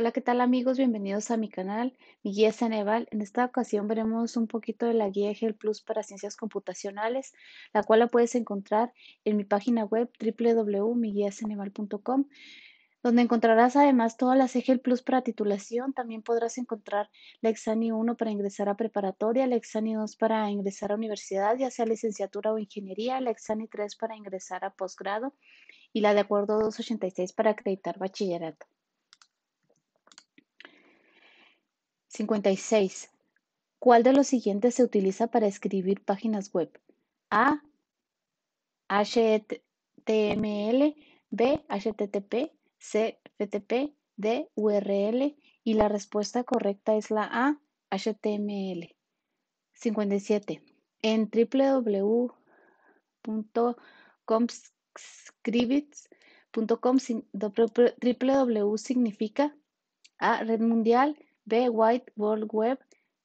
Hola, ¿qué tal amigos? Bienvenidos a mi canal, mi guía Ceneval. En esta ocasión veremos un poquito de la guía EGEL Plus para ciencias computacionales, la cual la puedes encontrar en mi página web www.miguiaceneval.com, donde encontrarás además todas las EGEL Plus para titulación. También podrás encontrar la Exani 1 para ingresar a preparatoria, la Exani 2 para ingresar a universidad, ya sea licenciatura o ingeniería, la Exani 3 para ingresar a posgrado y la de acuerdo 286 para acreditar bachillerato. 56. ¿Cuál de los siguientes se utiliza para escribir páginas web? A. HTML, B. HTTP, C. FTP, D. URL y la respuesta correcta es la A. HTML. 57. En www.comscripts.com www significa A. Red mundial, B. Wide World Web.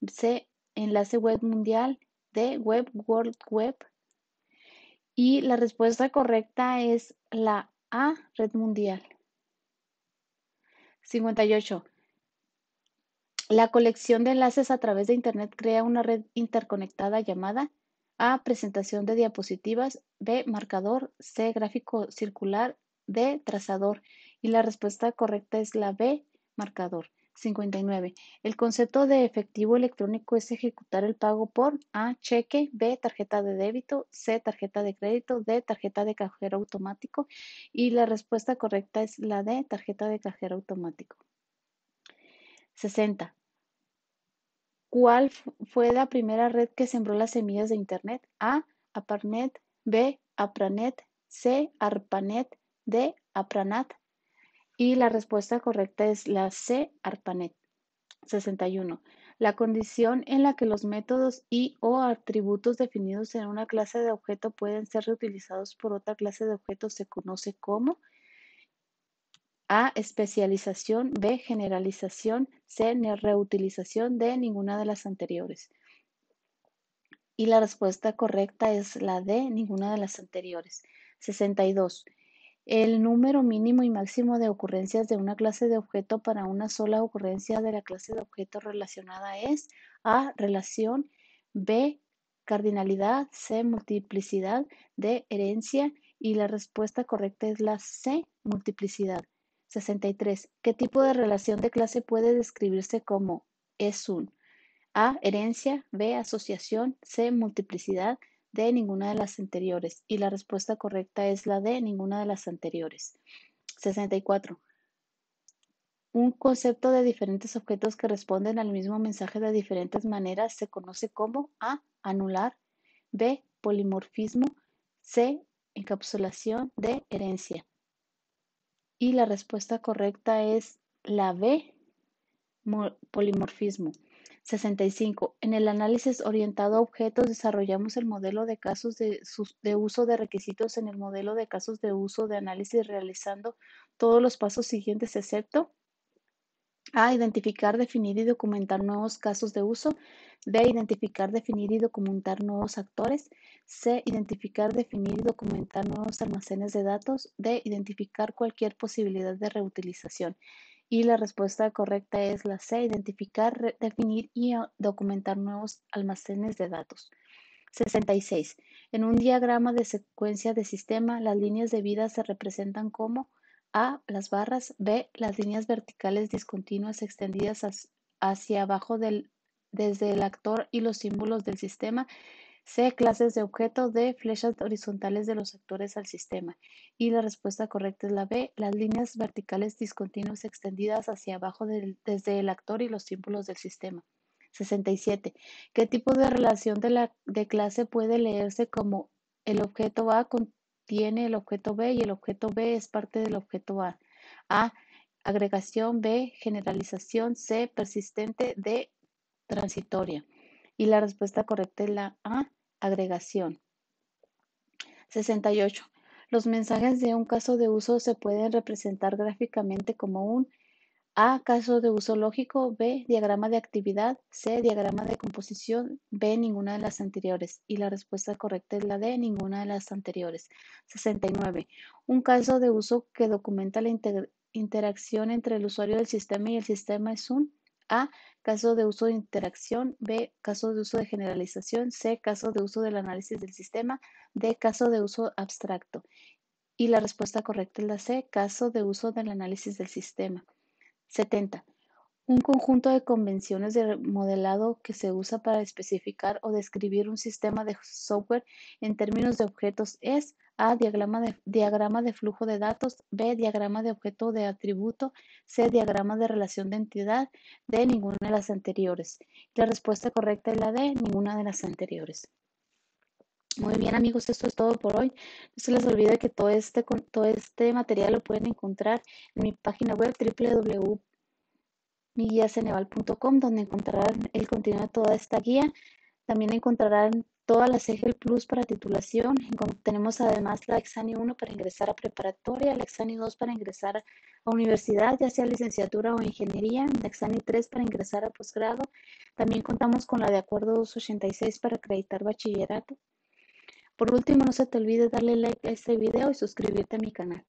C. Enlace web mundial. D. Web World Web. Y la respuesta correcta es la A. Red mundial. 58. La colección de enlaces a través de Internet crea una red interconectada llamada A. Presentación de diapositivas. B. Marcador. C. Gráfico circular. D. Trazador. Y la respuesta correcta es la B. Marcador. 59. El concepto de efectivo electrónico es ejecutar el pago por A. Cheque, B. Tarjeta de débito, C. Tarjeta de crédito, D. Tarjeta de cajero automático. Y la respuesta correcta es la D. Tarjeta de cajero automático. 60. ¿Cuál fue la primera red que sembró las semillas de Internet? A. Aparnet, B. Apranet, C. Arpanet, D. Apranat. Y la respuesta correcta es la C, ARPANET. 61. La condición en la que los métodos y o atributos definidos en una clase de objeto pueden ser reutilizados por otra clase de objeto se conoce como A. Especialización. B. Generalización. C. Reutilización. D. Ninguna de las anteriores. Y la respuesta correcta es la D. Ninguna de las anteriores. 62. El número mínimo y máximo de ocurrencias de una clase de objeto para una sola ocurrencia de la clase de objeto relacionada es A. Relación. B. Cardinalidad. C. Multiplicidad. D. Herencia. Y la respuesta correcta es la C. Multiplicidad. 63. ¿Qué tipo de relación de clase puede describirse como es un A. Herencia. B. Asociación. C. Multiplicidad de ninguna de las anteriores. Y la respuesta correcta es la de ninguna de las anteriores. 64. Un concepto de diferentes objetos que responden al mismo mensaje de diferentes maneras se conoce como A. Anular. B. Polimorfismo. C. Encapsulación. D. Herencia. Y la respuesta correcta es la B. Polimorfismo. 65. En el análisis orientado a objetos desarrollamos el modelo de casos de, uso de requisitos en el modelo de casos de uso de análisis realizando todos los pasos siguientes excepto a. Identificar, definir y documentar nuevos casos de uso. B. Identificar, definir y documentar nuevos actores. C. Identificar, definir y documentar nuevos almacenes de datos. D. Identificar cualquier posibilidad de reutilización. Y la respuesta correcta es la C, identificar, definir y ah, documentar nuevos almacenes de datos. 66. En un diagrama de secuencia de sistema, las líneas de vida se representan como A, las barras, B, las líneas verticales discontinuas extendidas hacia abajo desde el actor y los símbolos del sistema C. Clases de objeto. D. Flechas horizontales de los actores al sistema. Y la respuesta correcta es la B. Las líneas verticales discontinuas extendidas hacia abajo desde el actor y los símbolos del sistema. 67. ¿Qué tipo de relación de, la, de clase puede leerse como el objeto A contiene el objeto B y el objeto B es parte del objeto A? A. Agregación. B. Generalización. C. Persistente. D. Transitoria. Y la respuesta correcta es la A, agregación. 68. Los mensajes de un caso de uso se pueden representar gráficamente como un A, caso de uso lógico, B, diagrama de actividad, C, diagrama de composición, B, ninguna de las anteriores. Y la respuesta correcta es la D, ninguna de las anteriores. 69. Un caso de uso que documenta la, interacción entre el usuario del sistema y el sistema es un A. Caso de uso de interacción. B. Caso de uso de generalización. C. Caso de uso del análisis del sistema. D. Caso de uso abstracto. Y la respuesta correcta es la C. Caso de uso del análisis del sistema. 70. Un conjunto de convenciones de modelado que se usa para especificar o describir un sistema de software en términos de objetos es A. Diagrama de, diagrama de flujo de datos. B. Diagrama de objeto de atributo. C. Diagrama de relación de entidad. D. Ninguna de las anteriores. La respuesta correcta es la D. Ninguna de las anteriores. Muy bien amigos, esto es todo por hoy. No se les olvide que todo este, todo este material lo pueden encontrar en mi página web www miguiaceneval.com, donde encontrarán el contenido de toda esta guía. También encontrarán todas las EGEL Plus para titulación. Tenemos además la Exani 1 para ingresar a preparatoria, la Exani 2 para ingresar a universidad, ya sea licenciatura o ingeniería, la Exani 3 para ingresar a posgrado. También contamos con la de acuerdo 286 para acreditar bachillerato. Por último, no se te olvide darle like a este video y suscribirte a mi canal.